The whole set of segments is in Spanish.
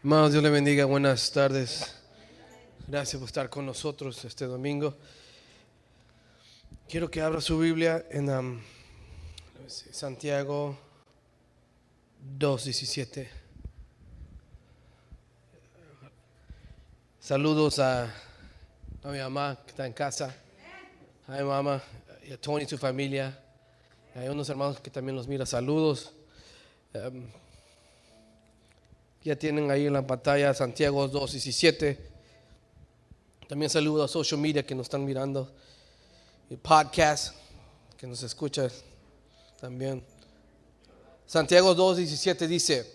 Hermanos, Dios le bendiga. Buenas tardes. Gracias por estar con nosotros este domingo. Quiero que abra su Biblia en um, Santiago 2.17. Saludos a, a mi mamá que está en casa. A mi mamá y a Tony y su familia. Hay unos hermanos que también los mira. Saludos. Um, ya tienen ahí en la pantalla Santiago 2.17. También saludo a social media que nos están mirando. Y podcast que nos escucha también. Santiago 2.17 dice,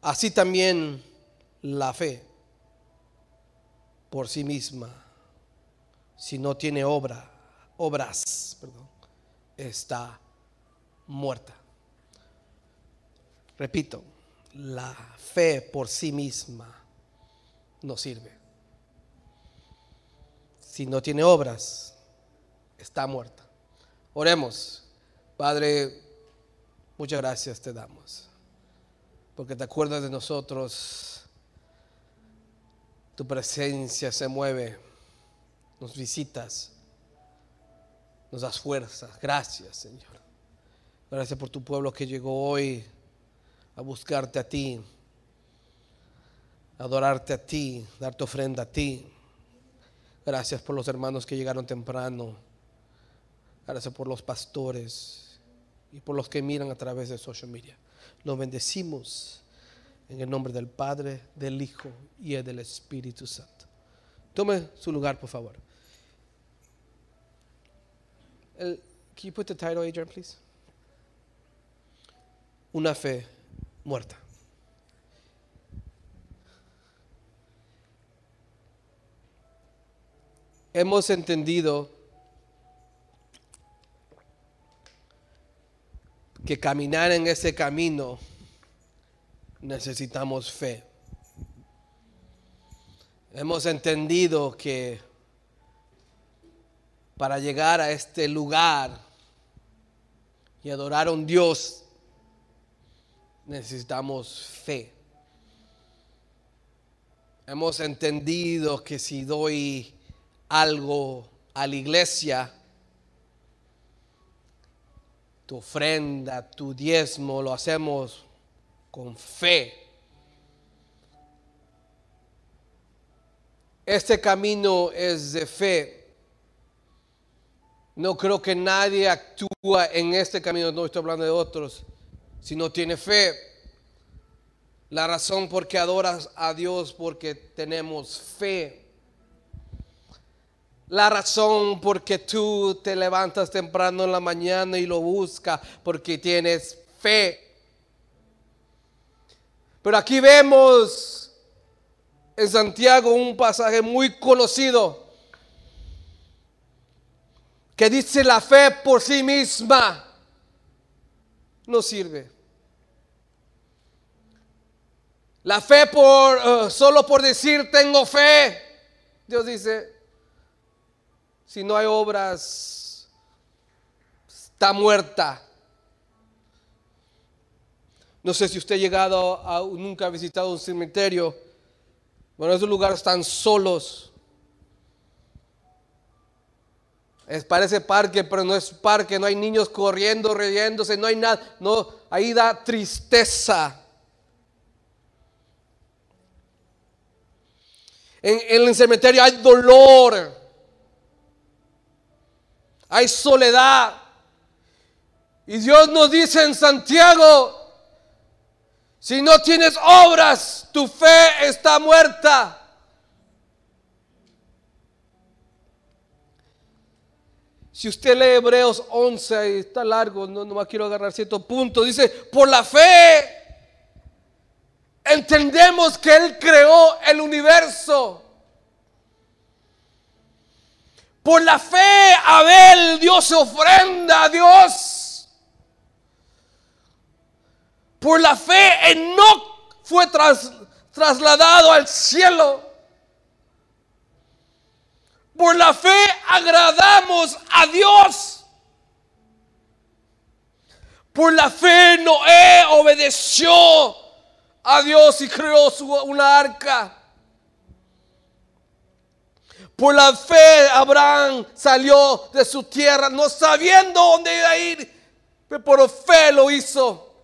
así también la fe por sí misma, si no tiene obra, obras, perdón, está muerta. Repito, la fe por sí misma no sirve. Si no tiene obras, está muerta. Oremos. Padre, muchas gracias te damos. Porque te acuerdas de nosotros. Tu presencia se mueve. Nos visitas. Nos das fuerza. Gracias, Señor. Gracias por tu pueblo que llegó hoy a buscarte a ti, adorarte a ti, darte ofrenda a ti. Gracias por los hermanos que llegaron temprano. Gracias por los pastores y por los que miran a través de social media. Los bendecimos en el nombre del Padre, del Hijo y del Espíritu Santo. Tome su lugar, por favor. Can you put the title, Adrian, please? Una fe muerta. Hemos entendido que caminar en ese camino necesitamos fe. Hemos entendido que para llegar a este lugar y adorar a un Dios necesitamos fe. Hemos entendido que si doy algo a la iglesia, tu ofrenda, tu diezmo, lo hacemos con fe. Este camino es de fe. No creo que nadie actúa en este camino, no estoy hablando de otros, si no tiene fe. La razón por qué adoras a Dios porque tenemos fe. La razón por qué tú te levantas temprano en la mañana y lo buscas porque tienes fe. Pero aquí vemos en Santiago un pasaje muy conocido que dice la fe por sí misma no sirve. La fe por uh, solo por decir tengo fe. Dios dice, si no hay obras, está muerta. No sé si usted ha llegado a, nunca ha visitado un cementerio. Bueno, esos lugares están solos. Es, parece parque, pero no es parque. No hay niños corriendo, riéndose, no hay nada. No, ahí da tristeza. En, el cementerio hay dolor, hay soledad. Y Dios nos dice en Santiago, si no tienes obras, tu fe está muerta. Si usted lee Hebreos 11, y está largo, no, no quiero agarrar cierto punto, dice, por la fe entendemos que Él creó el universo. Por la fe, Abel dio su ofrenda a Dios. Por la fe, Enoch fue trasladado al cielo. Por la fe agradamos a Dios. Por la fe Noé obedeció a Dios y creó su, una arca. Por la fe Abraham salió de su tierra no sabiendo dónde iba a ir, pero por fe lo hizo.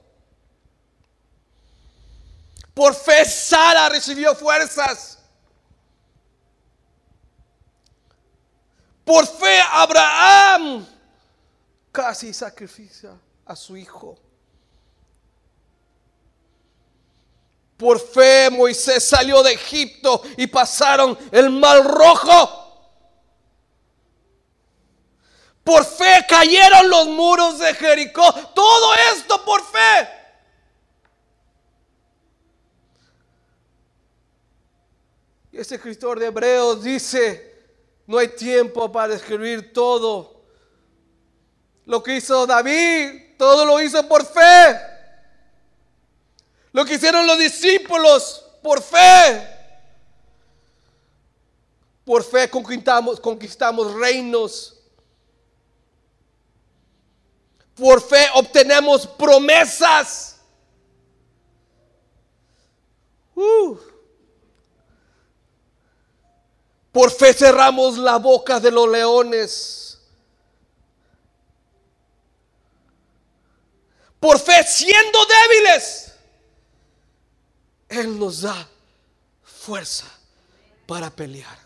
Por fe Sara recibió fuerzas. Por fe Abraham casi sacrifica a su hijo. Por fe Moisés salió de Egipto y pasaron el mar rojo. Por fe cayeron los muros de Jericó. Todo esto por fe. Y ese escritor de Hebreos dice, no hay tiempo para escribir todo. Lo que hizo David, todo lo hizo por fe. Lo que hicieron los discípulos, por fe. Por fe conquistamos, conquistamos reinos. Por fe obtenemos promesas. Uh. Por fe cerramos la boca de los leones. Por fe siendo débiles, Él nos da fuerza para pelear.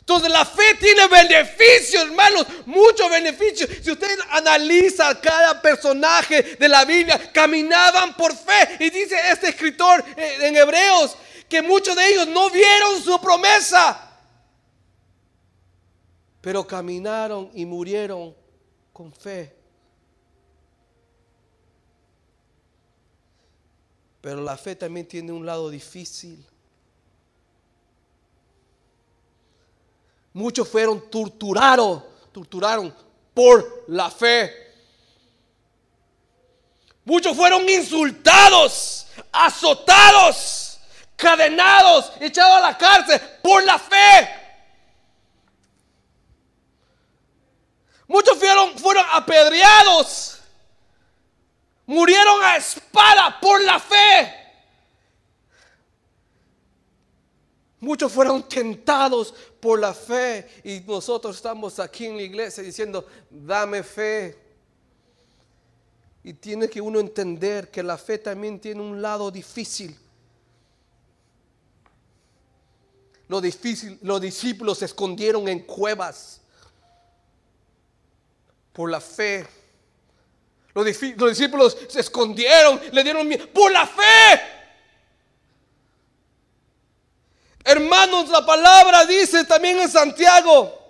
Entonces la fe tiene beneficios, hermanos, muchos beneficios. Si usted analiza cada personaje de la Biblia, caminaban por fe. Y dice este escritor eh, en Hebreos que muchos de ellos no vieron su promesa, pero caminaron y murieron con fe. Pero la fe también tiene un lado difícil. Muchos fueron torturados, torturaron por la fe. Muchos fueron insultados, azotados, cadenados, echados a la cárcel por la fe. Muchos fueron, fueron apedreados, murieron a espada por la fe. Muchos fueron tentados por la fe y nosotros estamos aquí en la iglesia diciendo, dame fe. Y tiene que uno entender que la fe también tiene un lado difícil. Lo difícil, los discípulos se escondieron en cuevas por la fe. Los, los discípulos se escondieron, le dieron miedo por la fe. Hermanos, la palabra dice también en Santiago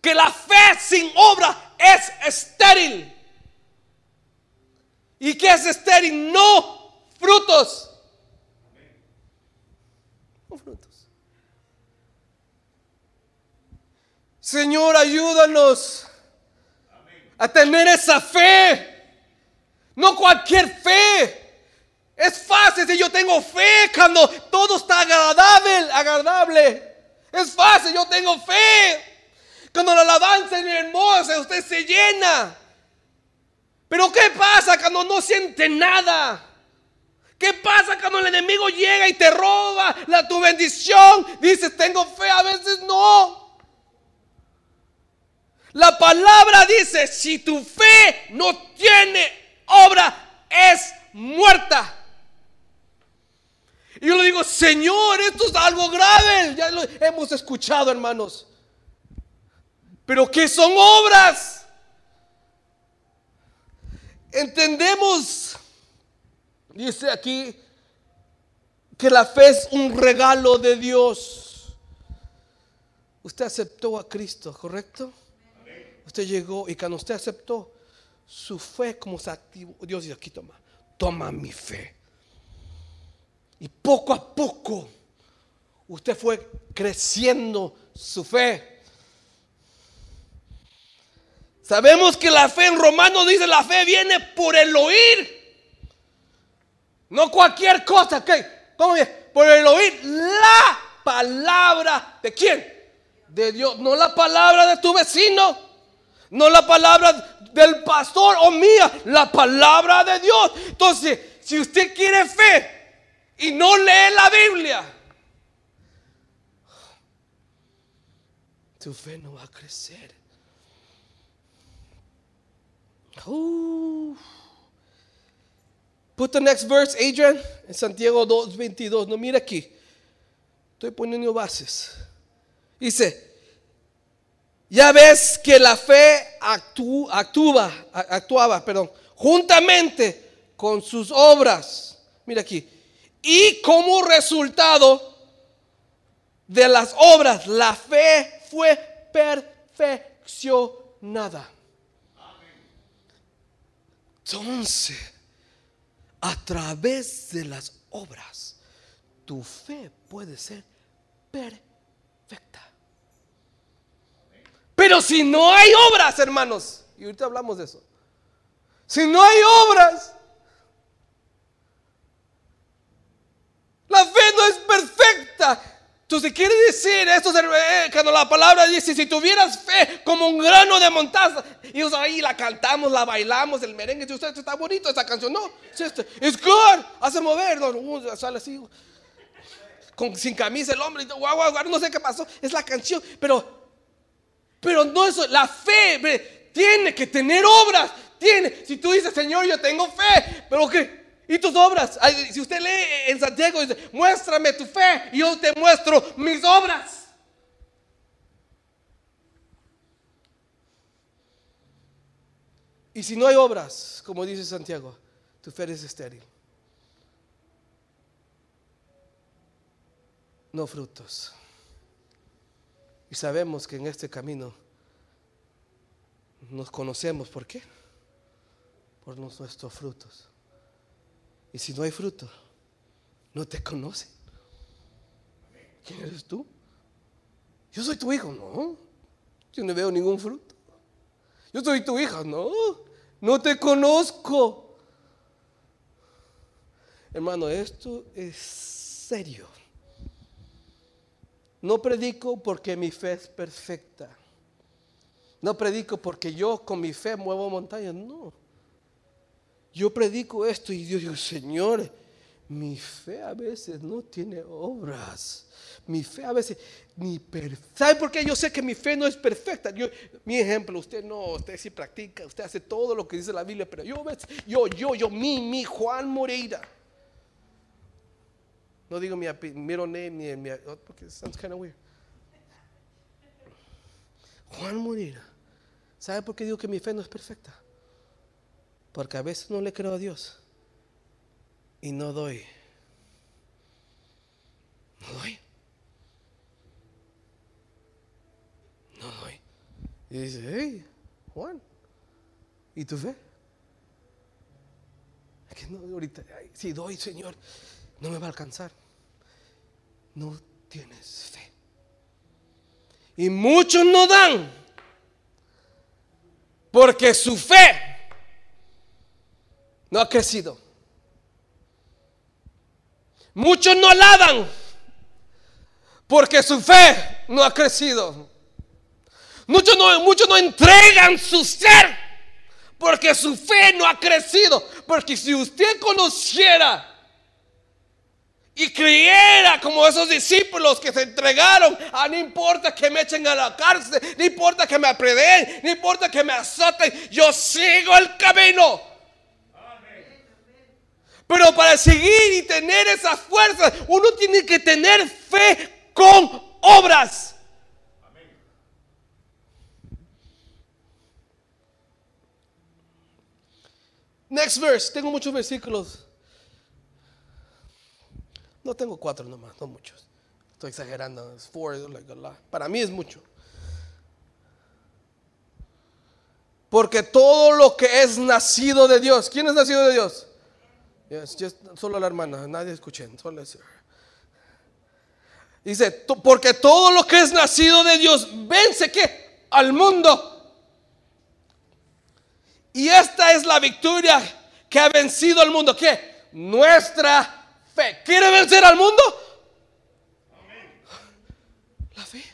que la fe sin obra es estéril. ¿Y qué es estéril? No frutos. No frutos. Señor, ayúdanos a tener esa fe. No cualquier fe. Es fácil si yo tengo fe cuando todo está agradable, agradable. Es fácil, yo tengo fe. Cuando la alabanza es hermosa, usted se llena. Pero ¿qué pasa cuando no siente nada? ¿Qué pasa cuando el enemigo llega y te roba la, tu bendición? Dices, tengo fe, a veces no. La palabra dice, si tu fe no tiene obra, es muerta. Y yo le digo, Señor, esto es algo grave. Ya lo hemos escuchado, hermanos. Pero ¿qué son obras? Entendemos, dice aquí, que la fe es un regalo de Dios. Usted aceptó a Cristo, ¿correcto? Usted llegó y cuando usted aceptó su fe como se activó, Dios dice, aquí toma, toma mi fe. Y poco a poco usted fue creciendo su fe. Sabemos que la fe en Romanos dice, la fe viene por el oír. No cualquier cosa, ¿qué? ¿Cómo Por el oír la palabra de quién? De Dios, no la palabra de tu vecino, No la palabra del pastor o mía, la palabra de Dios. Entonces, si usted quiere fe y no lee la Biblia, tu fe no va a crecer. Put the next verse, Adrian, en Santiago 2:22. No, mira aquí. Estoy poniendo bases. Dice, ya ves que la fe actuaba, perdón, juntamente con sus obras. Mira aquí. Y como resultado de las obras, la fe fue perfeccionada. Entonces, a través de las obras, tu fe puede ser perfecta. Pero si no hay obras, hermanos, y ahorita hablamos de eso, si no hay obras, la fe no es perfecta. Entonces quiere decir esto, eh, cuando la palabra dice, si tuvieras fe como un grano de montaza, y o ahí la cantamos, la bailamos, el merengue, usted está bonito esta canción, no, es este, good, hace mover, no, sale así, sin camisa el hombre, guau, guau, guau, no sé qué pasó, es la canción, pero, pero no eso, la fe tiene que tener obras, tiene, si tú dices, Señor, yo tengo fe, pero que ¿Y tus obras? Si usted lee en Santiago, dice, muéstrame tu fe y yo te muestro mis obras. Y si no hay obras, como dice Santiago, tu fe es estéril. No frutos. Y sabemos que en este camino nos conocemos. ¿Por qué? Por nuestros frutos. Y si no hay fruto, no te conocen. ¿Quién eres tú? Yo soy tu hijo, no. Yo no veo ningún fruto. Yo soy tu hija, no. No te conozco. Hermano, esto es serio. No predico porque mi fe es perfecta. No predico porque yo con mi fe muevo montañas, no. Yo predico esto y Dios dice, Señor, mi fe a veces no tiene obras. Mi fe a veces ni perfecta. ¿Sabe por qué yo sé que mi fe no es perfecta? Yo, mi ejemplo, usted no, usted sí practica, usted hace todo lo que dice la Biblia, pero yo, yo, yo, yo, mi, mi, Juan Moreira. No digo mi middle name ni mi, oh, porque sounds kind of weird. Juan Moreira. ¿Sabe por qué digo que mi fe no es perfecta? Porque a veces no le creo a Dios y no doy. No doy. No doy. Y dice, hey, Juan, ¿y tu fe? Es que no, ahorita, ay, si doy, Señor, no me va a alcanzar. No tienes fe. Y muchos no dan porque su fe no ha crecido. Muchos no alaban porque su fe no ha crecido. Muchos no, muchos no entregan su ser porque su fe no ha crecido. Porque si usted conociera y creyera como esos discípulos que se entregaron, ah, no importa que me echen a la cárcel, no importa que me apreden, no importa que me azoten, yo sigo el camino. Pero para seguir y tener esa fuerza, uno tiene que tener fe con obras. Next verse. Tengo muchos versículos. No tengo cuatro nomás, no muchos. Estoy exagerando. Four. Para mí es mucho. Porque todo lo que es nacido de Dios. ¿Quién es nacido de Dios? Solo la hermana, nadie escuchen, solo Dice, "To- porque todo lo que es nacido de Dios vence que al mundo. Y esta es la victoria que ha vencido al mundo. ¿Qué? Nuestra fe. ¿Quiere vencer al mundo? La fe.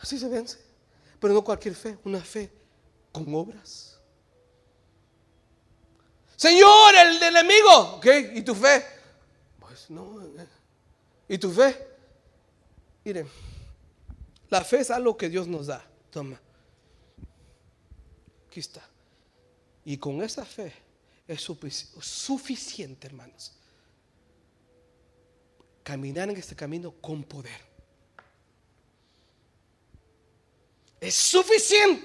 Así se vence. Pero no cualquier fe, una fe con obras. Señor, el enemigo, ¿ok? ¿Y tu fe? Pues no. eh. ¿Y tu fe? Miren, la fe es algo que Dios nos da. Toma. Aquí está. Y con esa fe es sufici- suficiente, hermanos. Caminar en este camino con poder. Es suficiente.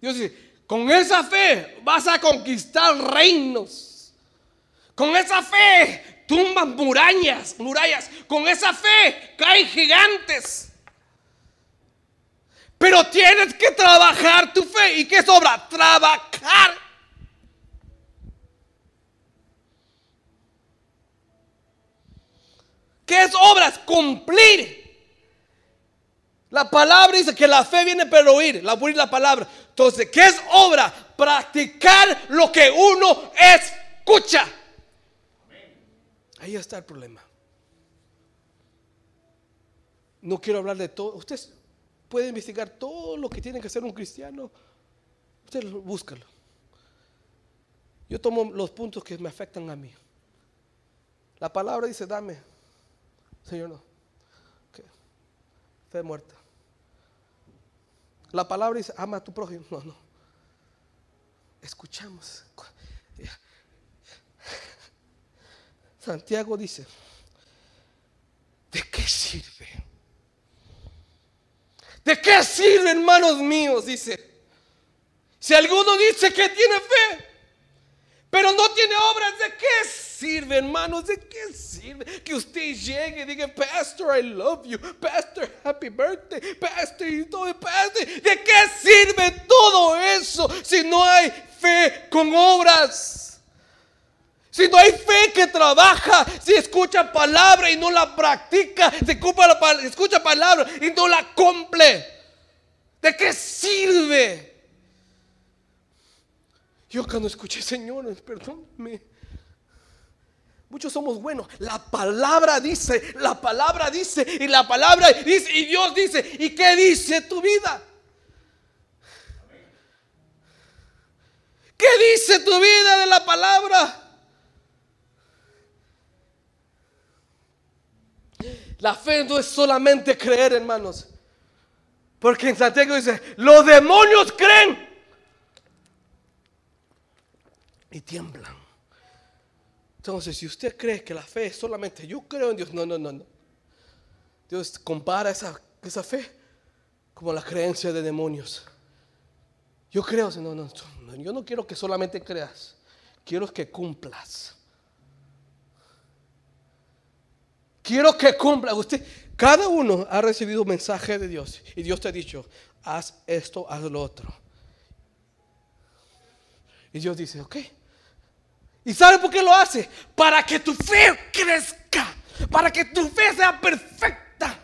Dios dice, con esa fe vas a conquistar reinos. Con esa fe tumban murallas, murallas. Con esa fe caen gigantes. Pero tienes que trabajar tu fe. ¿Y qué sobra? Trabajar. ¿Qué es obras? Cumplir. La palabra dice que la fe viene por oír, la oír la palabra. Entonces, ¿qué es obra? Practicar lo que uno escucha. Ahí está el problema. No quiero hablar de todo. Usted puede investigar todo lo que tiene que hacer un cristiano. Usted lo- búscalo. Yo tomo los puntos que me afectan a mí. La palabra dice, dame. Señor, no. Ok. Fe muerta. La palabra dice, ama a tu prójimo. No, no. Escuchamos. Santiago dice, ¿de qué sirve? ¿De qué sirve, hermanos míos? Dice, si alguno dice que tiene fe, pero no tiene obras, ¿de qué sirve, hermanos? ¿De qué sirve que usted llegue y diga, Pastor, I love you, Pastor, happy birthday, Pastor, y todo, Pastor? ¿De qué sirve todo eso si no hay fe con obras? Si no hay fe que trabaja, si escucha palabra y no la practica, si escucha palabra y no la cumple, ¿de qué sirve? Yo cuando escuché, Señor, perdóname. Muchos somos buenos. La palabra dice, la palabra dice, y la palabra dice, y Dios dice, ¿y qué dice tu vida? ¿Qué dice tu vida de la palabra? La fe no es solamente creer, hermanos. Porque en Santiago dice, los demonios creen y tiemblan. Entonces, si usted cree que la fe es solamente yo creo en Dios, no, no, no, no. Dios compara esa, esa fe como la creencia de demonios. Yo creo, no, no, no, yo no quiero que solamente creas, quiero que cumplas. Quiero que cumpla. Usted, cada uno ha recibido un mensaje de Dios y Dios te ha dicho, haz esto, haz lo otro. Y Dios dice, ok. ¿Y sabe por qué lo hace? Para que tu fe crezca, para que tu fe sea perfecta.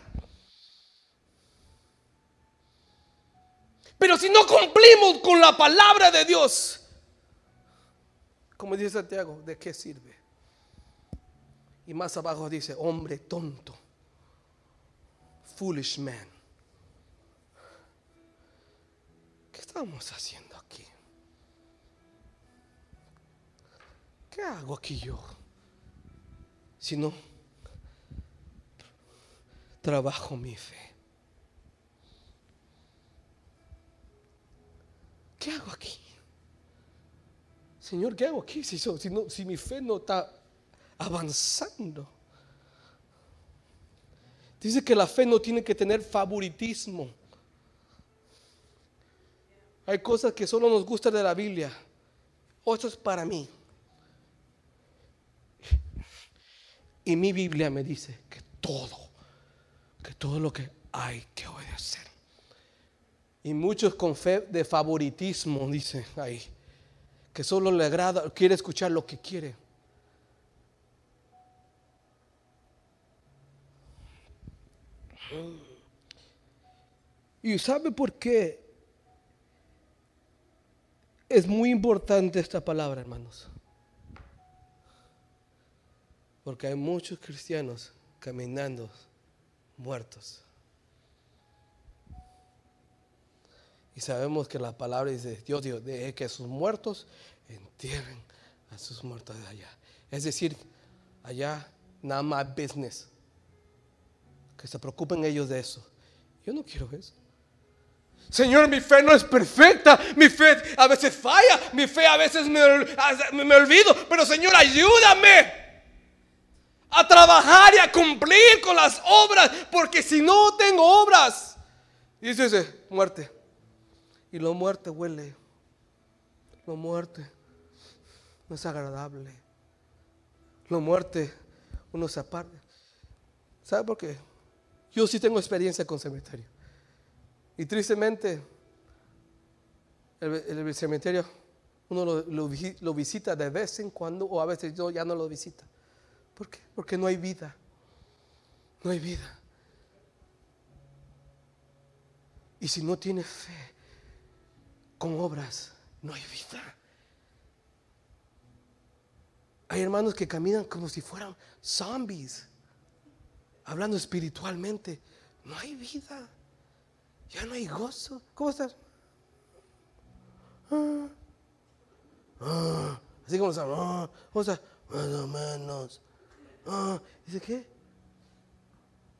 Pero si no cumplimos con la palabra de Dios, como dice Santiago, ¿de qué sirve? Y más abajo dice, hombre tonto, foolish man. ¿Qué estamos haciendo ¿Qué hago aquí yo? Si no, trabajo mi fe. ¿Qué hago aquí? Señor, ¿qué hago aquí si, si mi fe no está avanzando? Dice que la fe no tiene que tener favoritismo. Hay cosas que solo nos gustan de la Biblia. Esto es para mí. Y mi Biblia me dice que todo, que todo lo que hay que obedecer. Y muchos con fe de favoritismo dicen ahí, que solo le agrada, quiere escuchar lo que quiere. ¿Y sabe por qué es muy importante esta palabra, hermanos? Porque hay muchos cristianos caminando muertos. Y sabemos que la palabra dice, Dios dijo, de que sus muertos entierren a sus muertos de allá. Es decir, allá nada más business. Que se preocupen ellos de eso. Yo no quiero eso. Señor, mi fe no es perfecta, mi fe a veces falla, mi fe a veces me, me, olvido, pero Señor, ayúdame a trabajar y a cumplir con las obras, porque si no tengo obras, dice ese, muerte. Y lo muerte huele, lo muerte no es agradable, lo muerte uno se aparta. ¿Sabe por qué? Yo sí tengo experiencia con cementerio. Y tristemente, el, cementerio uno lo, visita de vez en cuando o a veces yo ya no lo visita. ¿Por qué? Porque no hay vida. No hay vida. Y si no tiene fe con obras, no hay vida. Hay hermanos que caminan como si fueran zombies, hablando espiritualmente. No hay vida. Ya no hay gozo. ¿Cómo estás? Ah, ah, así como estás. Ah, ¿Cómo estás? Más o menos. Dice, ¿qué?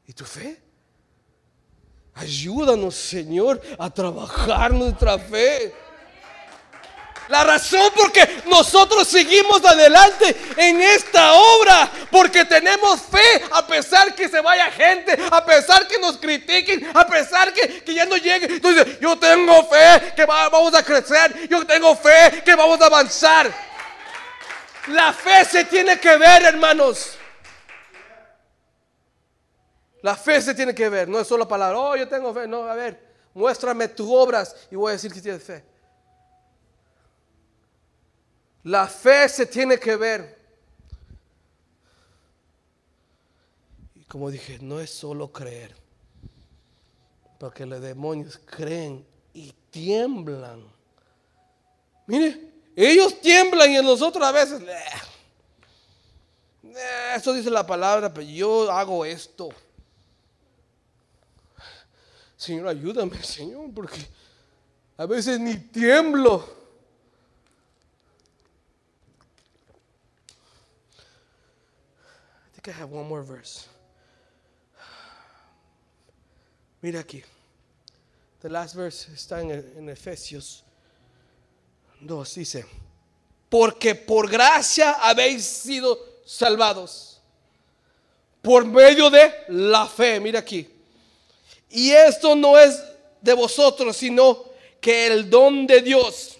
¿Y tu fe? Ayúdanos, Señor, a trabajar nuestra fe. La razón por que nosotros seguimos adelante en esta obra, porque tenemos fe a pesar que se vaya gente, a pesar que nos critiquen, a pesar que, ya no llegue. Entonces, yo tengo fe que vamos a crecer, yo tengo fe que vamos a avanzar. La fe se tiene que ver, hermanos. La fe se tiene que ver, no es solo palabra, oh, yo tengo fe, no, a ver, muéstrame tus obras y voy a decir que tienes fe. La fe se tiene que ver. Y como dije, no es solo creer. Porque los demonios creen y tiemblan. Mire, ellos tiemblan y nosotros a veces... Eso dice la palabra, pero yo hago esto. Señor, ayúdame, Señor, porque a veces ni tiemblo. I have one more verse. Mira aquí. The last verse está en, en Efesios 2. Dice, porque por gracia habéis sido salvados. Por medio de la fe. Mira aquí. Y esto no es de vosotros, sino que el don de Dios,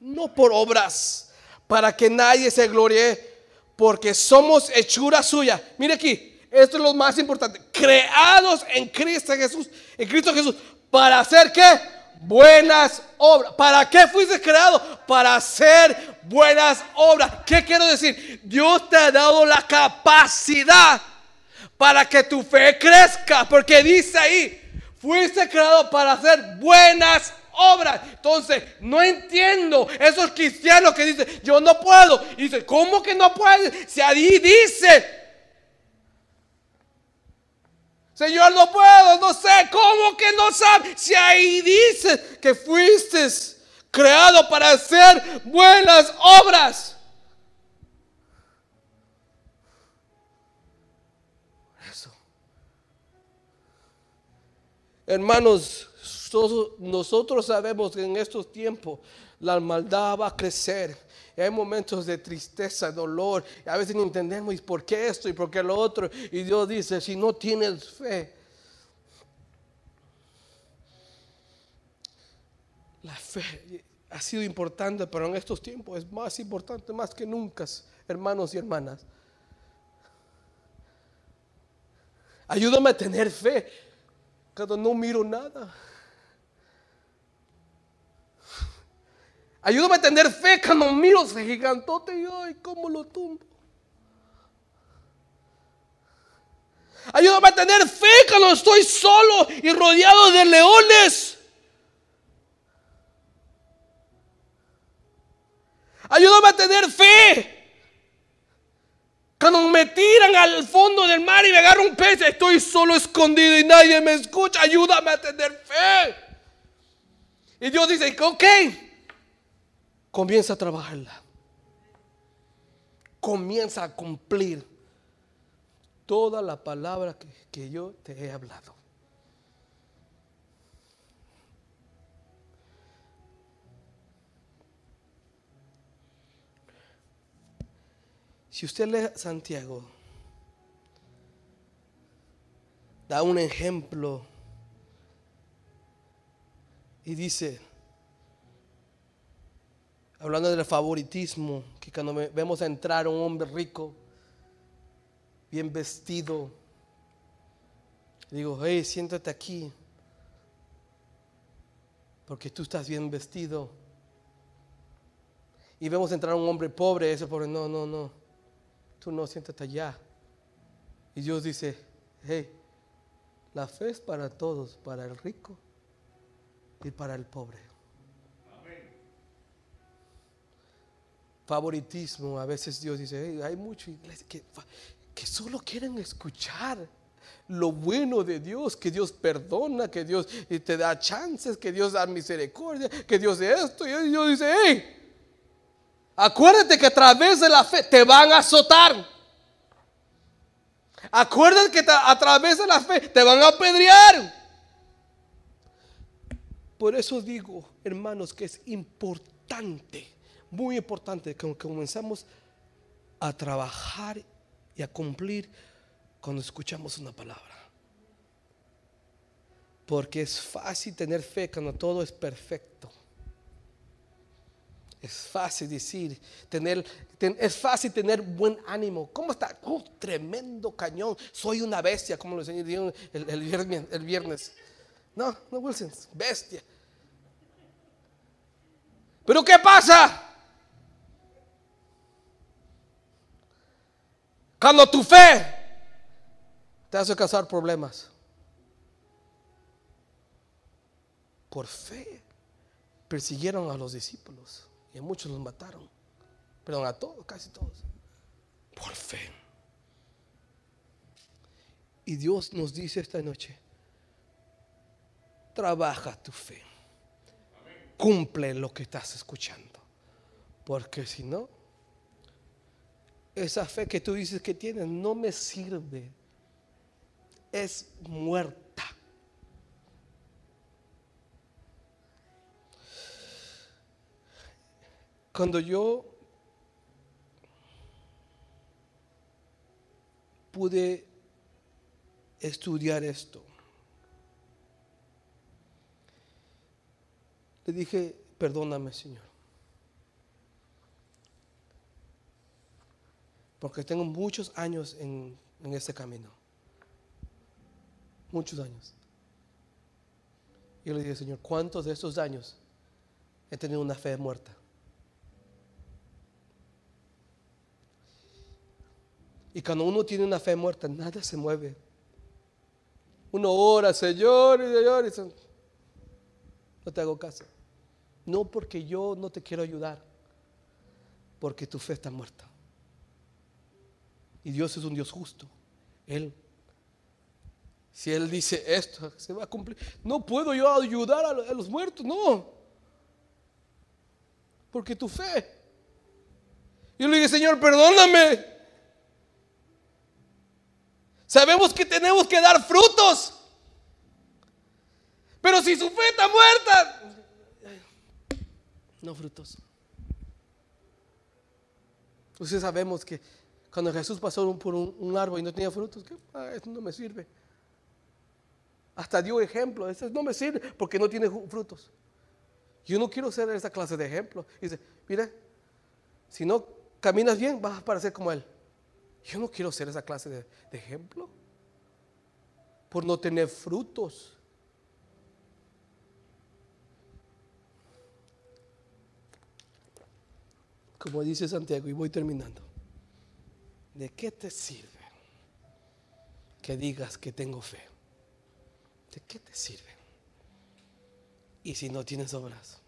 no por obras, para que nadie se gloríe porque somos hechura suya. Mire aquí, esto es lo más importante. Creados en Cristo Jesús, en Cristo Jesús, para hacer qué? Buenas obras. ¿Para qué fuiste creado? Para hacer buenas obras. ¿Qué quiero decir? Dios te ha dado la capacidad para que tu fe crezca, porque dice ahí, fuiste creado para hacer buenas obras. Entonces, no entiendo esos cristianos que dicen, yo no puedo. Y dice, ¿cómo que no puedes? Si ahí dice, Señor, no puedo, no sé, ¿cómo que no sabes? Si ahí dice que fuiste creado para hacer buenas obras. Hermanos, nosotros sabemos que en estos tiempos la maldad va a crecer. hay momentos de tristeza, dolor. A veces no entendemos por qué esto y por qué lo otro. Y Dios dice, si no tienes fe, la fe ha sido importante, pero en estos tiempos es más importante, más que nunca, hermanos y hermanas. Ayúdame a tener fe cuando no miro nada. Ayúdame a tener fe cuando miro ese gigantote y ay, cómo lo tumbo. Ayúdame a tener fe cuando estoy solo y rodeado de leones. Ayúdame a tener fe. Cuando me tiran al fondo del mar y me agarro un pez, estoy solo escondido y nadie me escucha. Ayúdame a tener fe. Y Dios dice, ok, comienza a trabajarla. Comienza a cumplir toda la palabra que, que yo te he hablado. Si usted lee Santiago, da un ejemplo y dice, hablando del favoritismo, que cuando vemos entrar un hombre rico, bien vestido, digo, hey, siéntate aquí, porque tú estás bien vestido. Y vemos entrar un hombre pobre, ese pobre, no, no, no tú no siéntate allá. Y Dios dice, hey, la fe es para todos, para el rico y para el pobre. Favoritismo, a veces Dios dice, hey, hay muchos iglesias que, que solo quieren escuchar lo bueno de Dios, que Dios perdona, que Dios te da chances, que Dios da misericordia, que Dios de esto. Y Dios dice, hey, Acuérdate que a través de la fe te van a azotar. Acuérdate que a través de la fe te van a apedrear. Por eso digo, hermanos, que es importante, muy importante que comenzamos a trabajar y a cumplir cuando escuchamos una palabra. Porque es fácil tener fe cuando todo es perfecto. Es fácil decir, tener, es fácil tener buen ánimo. ¿Cómo está? Oh, tremendo cañón. Soy una bestia, como lo enseñé el, el, viernes, el viernes. No, no, Wilson, bestia. Pero ¿qué pasa? Cuando tu fe te hace causar problemas. Por fe persiguieron a los discípulos. Y a muchos los mataron. Perdón, a todos, casi todos. Por fe. Y Dios nos dice esta noche, trabaja tu fe. Cumple lo que estás escuchando. Porque si no, esa fe que tú dices que tienes no me sirve. Es muerta. Cuando yo pude estudiar esto, le dije, perdóname Señor, porque tengo muchos años en, en este camino, muchos años. Yo le dije, Señor, ¿cuántos de estos años he tenido una fe muerta? Y cuando uno tiene una fe muerta, nada se mueve. Uno ora, Señor, y Señor, y no te hago caso. No porque yo no te quiero ayudar, porque tu fe está muerta. Y Dios es un Dios justo. Él, si Él dice esto, se va a cumplir. No puedo yo ayudar a los muertos, no. Porque tu fe. Yo le dije, Señor, perdóname. Sabemos que tenemos que dar frutos. Pero si su fe está muerta, no frutos. Entonces sabemos que cuando Jesús pasó por un, árbol y no tenía frutos, que ah, eso no me sirve. Hasta dio ejemplo, eso no me sirve porque no tiene frutos. Yo no quiero ser esa clase de ejemplo. dice, mire, si no caminas bien, vas a parecer como Él. Yo no quiero ser esa clase de, ejemplo por no tener frutos. Como dice Santiago, y voy terminando. ¿De qué te sirve que digas que tengo fe? ¿De qué te sirve? Y si no tienes obras.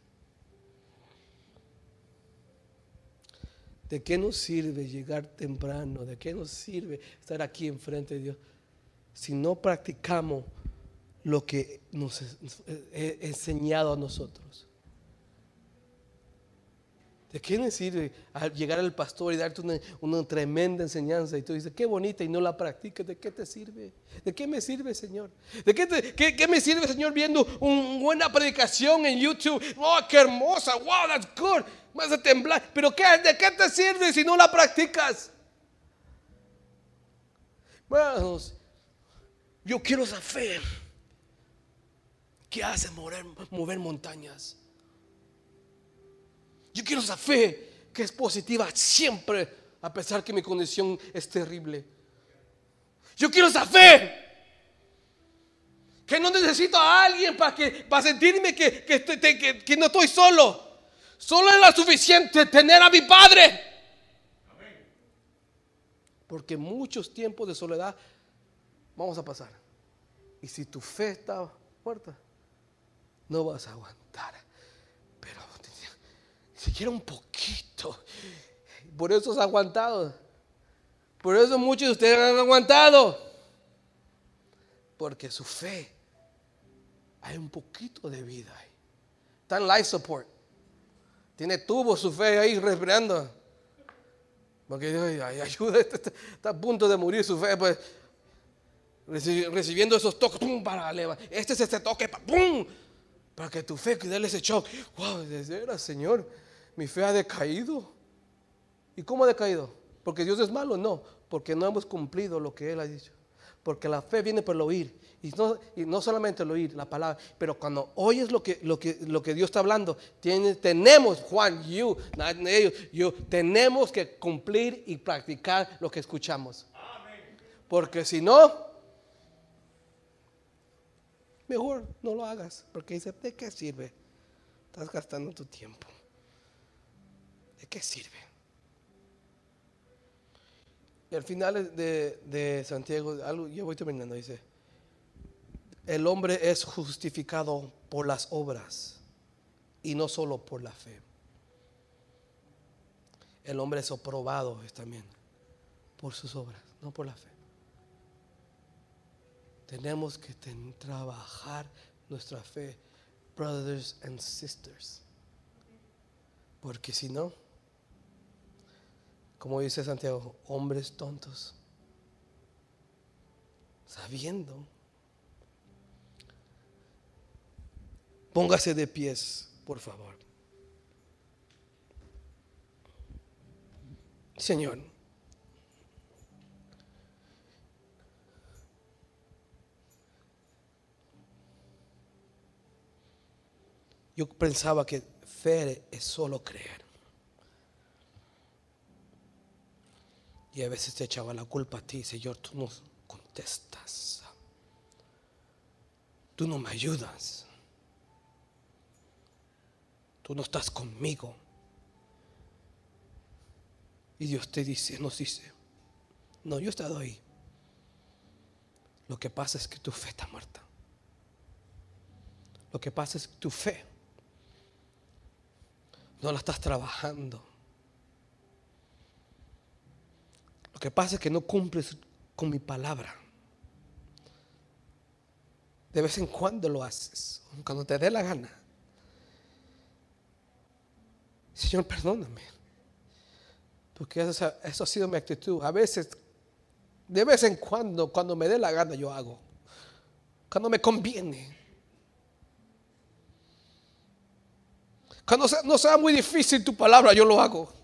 ¿De qué nos sirve llegar temprano? ¿De qué nos sirve estar aquí enfrente de Dios si no practicamos lo que nos ha enseñado a nosotros. ¿De qué me sirve llegar al pastor y darte una, tremenda enseñanza y tú dices, qué bonita y no la practicas? ¿De qué te sirve? ¿De qué me sirve, Señor? ¿De qué, qué, me sirve, Señor, viendo una buena predicación en YouTube? ¡Oh, qué hermosa! ¡Wow, that's good! Vas a temblar. ¿Pero de qué te sirve si no la practicas? Hermanos, yo quiero esa fe que hace mover, montañas. Yo quiero esa fe que es positiva siempre, a pesar que mi condición es terrible. Yo quiero esa fe. Que no necesito a alguien para, que, para sentirme que, no estoy solo. Solo es la suficiente tener a mi Padre. Porque muchos tiempos de soledad vamos a pasar. Y si tu fe está muerta, no vas a aguantar siquiera un poquito. Por eso has aguantado. Por eso muchos de ustedes han aguantado. Porque su fe, hay un poquito de vida ahí. Está en life support. Tiene tubo su fe ahí respirando. Porque ay, ayuda, está a punto de morir su fe. Pues, recibiendo esos toques, para. Este es este toque, ¡pum! para que tu fe, que déle ese shock. Wow, desde era, Señor mi fe ha decaído. ¿Y cómo ha decaído? ¿Porque Dios es malo? No, porque no hemos cumplido lo que Él ha dicho. Porque la fe viene por el oír. Y no, y no solamente el oír, la palabra, pero cuando oyes lo que, lo que, Dios está hablando, tenemos, Juan, you, ellos, yo, tenemos que cumplir y practicar lo que escuchamos. Porque si no, mejor no lo hagas. Porque dice, ¿de qué sirve? Estás gastando tu tiempo. ¿De qué sirve? Al final de, Santiago, algo, yo voy terminando, dice, el hombre es justificado por las obras y no solo por la fe. El hombre es aprobado también por sus obras, no por la fe. Tenemos que trabajar nuestra fe, brothers and sisters. Porque si no, como dice Santiago, hombres tontos, sabiendo. Póngase de pies, por favor. Señor, yo pensaba que fe es solo creer. Y a veces te echaba la culpa a ti, Señor, tú no contestas. Tú no me ayudas. Tú no estás conmigo. Y Dios te dice, nos dice, no, yo he estado ahí. Lo que pasa es que tu fe está muerta. Lo que pasa es que tu fe no la estás trabajando. Lo que pasa es que no cumples con mi palabra. De vez en cuando lo haces, cuando te dé la gana. Señor, perdóname. Porque eso, ha sido mi actitud. A veces, de vez en cuando, cuando me dé la gana, yo hago. Cuando me conviene. Cuando no sea muy difícil tu palabra, yo lo hago.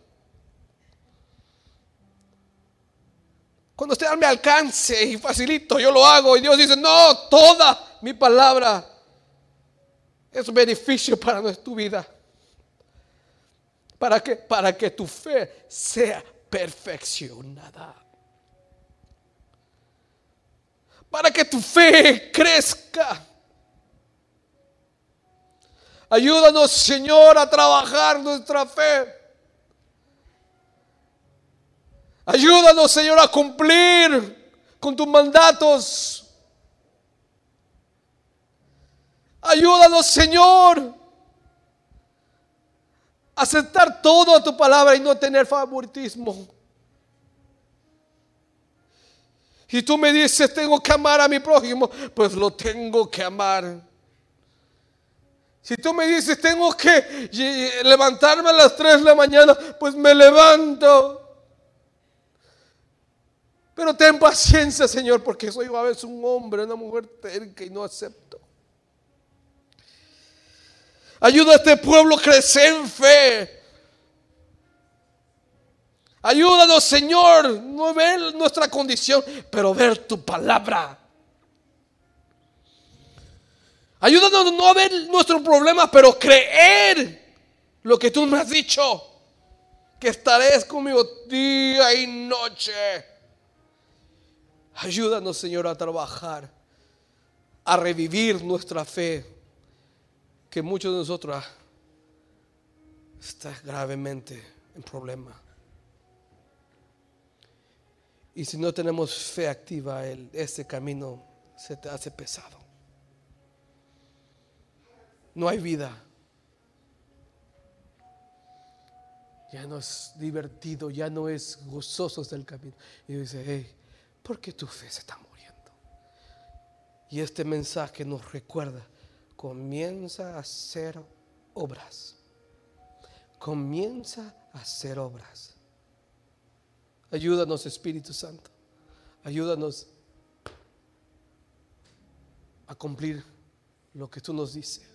Cuando usted me alcance y facilito, yo lo hago. Y Dios dice, no, toda mi palabra es beneficio para tu vida. ¿Para que Para que tu fe sea perfeccionada. Para que tu fe crezca. Ayúdanos, Señor, a trabajar nuestra fe. Ayúdanos, Señor, a cumplir con tus mandatos. Ayúdanos, Señor, a aceptar todo a tu palabra y no tener favoritismo. Y tú me dices, tengo que amar a mi prójimo, pues lo tengo que amar. Si tú me dices, tengo que levantarme a las 3 de la mañana, pues me levanto. Pero ten paciencia, Señor, porque soy a veces un hombre, una mujer terca y no acepto. Ayuda a este pueblo a crecer en fe. Ayúdanos, Señor, no ver nuestra condición, pero ver tu palabra. Ayúdanos no a ver nuestros problemas, pero creer lo que tú me has dicho. Que estarás conmigo día y noche. Ayúdanos, Señor, a trabajar, a revivir nuestra fe, que muchos de nosotros está gravemente en problema. Y si no tenemos fe activa, el, ese camino se te hace pesado. No hay vida. Ya no es divertido, ya no es gozoso el camino. Y dice, hey, ¿por qué tu fe se está muriendo? Y este mensaje nos recuerda, comienza a hacer obras. Comienza a hacer obras. Ayúdanos, Espíritu Santo. Ayúdanos a cumplir lo que tú nos dices.